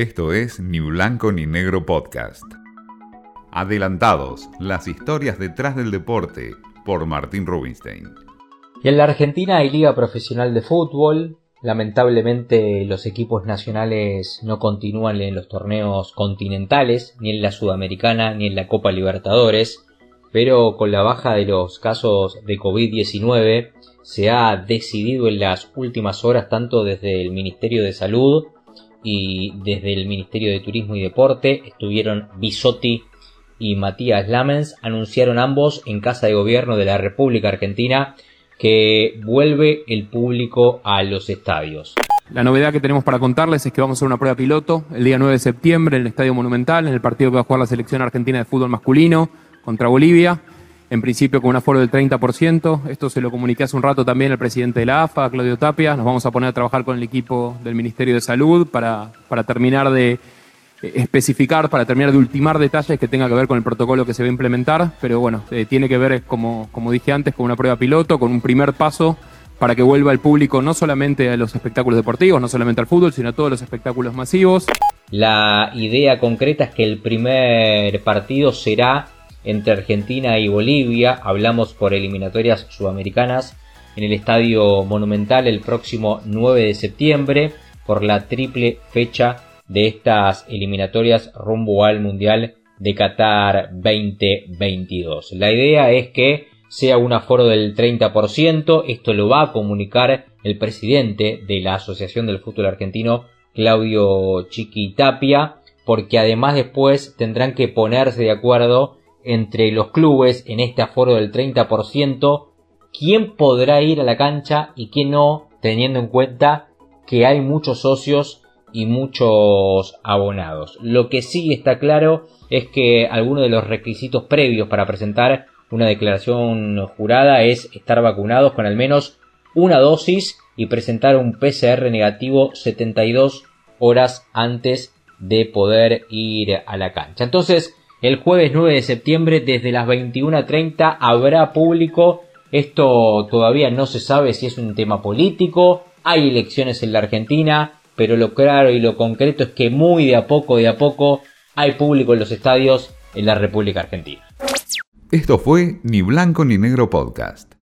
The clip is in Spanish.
Esto es Ni Blanco ni Negro Podcast. Adelantados, las historias detrás del deporte, por Martín Rubinstein. Y en la Argentina hay Liga Profesional de Fútbol. Lamentablemente los equipos nacionales no continúan en los torneos continentales, ni en la Sudamericana, ni en la Copa Libertadores. Pero con la baja de los casos de COVID-19 se ha decidido en las últimas horas tanto desde el Ministerio de Salud y desde el Ministerio de Turismo y Deporte estuvieron Bisotti y Matías Lamens, anunciaron ambos en Casa de Gobierno de la República Argentina que vuelve el público a los estadios. La novedad que tenemos para contarles es que vamos a hacer una prueba piloto el día 9 de septiembre en el Estadio Monumental, en el partido que va a jugar la selección argentina de fútbol masculino contra Bolivia en principio con un aforo del 30%. Esto se lo comuniqué hace un rato también al presidente de la AFA, Claudio Tapia. Nos vamos a poner a trabajar con el equipo del Ministerio de Salud para, para terminar de eh, especificar, para terminar de ultimar detalles que tenga que ver con el protocolo que se va a implementar. Pero bueno, eh, tiene que ver, como, como dije antes, con una prueba piloto, con un primer paso para que vuelva el público no solamente a los espectáculos deportivos, no solamente al fútbol, sino a todos los espectáculos masivos. La idea concreta es que el primer partido será entre Argentina y Bolivia, hablamos por eliminatorias sudamericanas en el Estadio Monumental el próximo 9 de septiembre por la triple fecha de estas eliminatorias rumbo al Mundial de Qatar 2022. La idea es que sea un aforo del 30%, esto lo va a comunicar el presidente de la Asociación del Fútbol Argentino, Claudio Chiquitapia, porque además después tendrán que ponerse de acuerdo entre los clubes en este aforo del 30%, quién podrá ir a la cancha y quién no, teniendo en cuenta que hay muchos socios y muchos abonados. Lo que sí está claro es que algunos de los requisitos previos para presentar una declaración jurada es estar vacunados con al menos una dosis y presentar un PCR negativo 72 horas antes de poder ir a la cancha. Entonces, el jueves 9 de septiembre desde las 21.30 habrá público. Esto todavía no se sabe si es un tema político. Hay elecciones en la Argentina, pero lo claro y lo concreto es que muy de a poco, de a poco, hay público en los estadios en la República Argentina. Esto fue Ni Blanco ni Negro Podcast.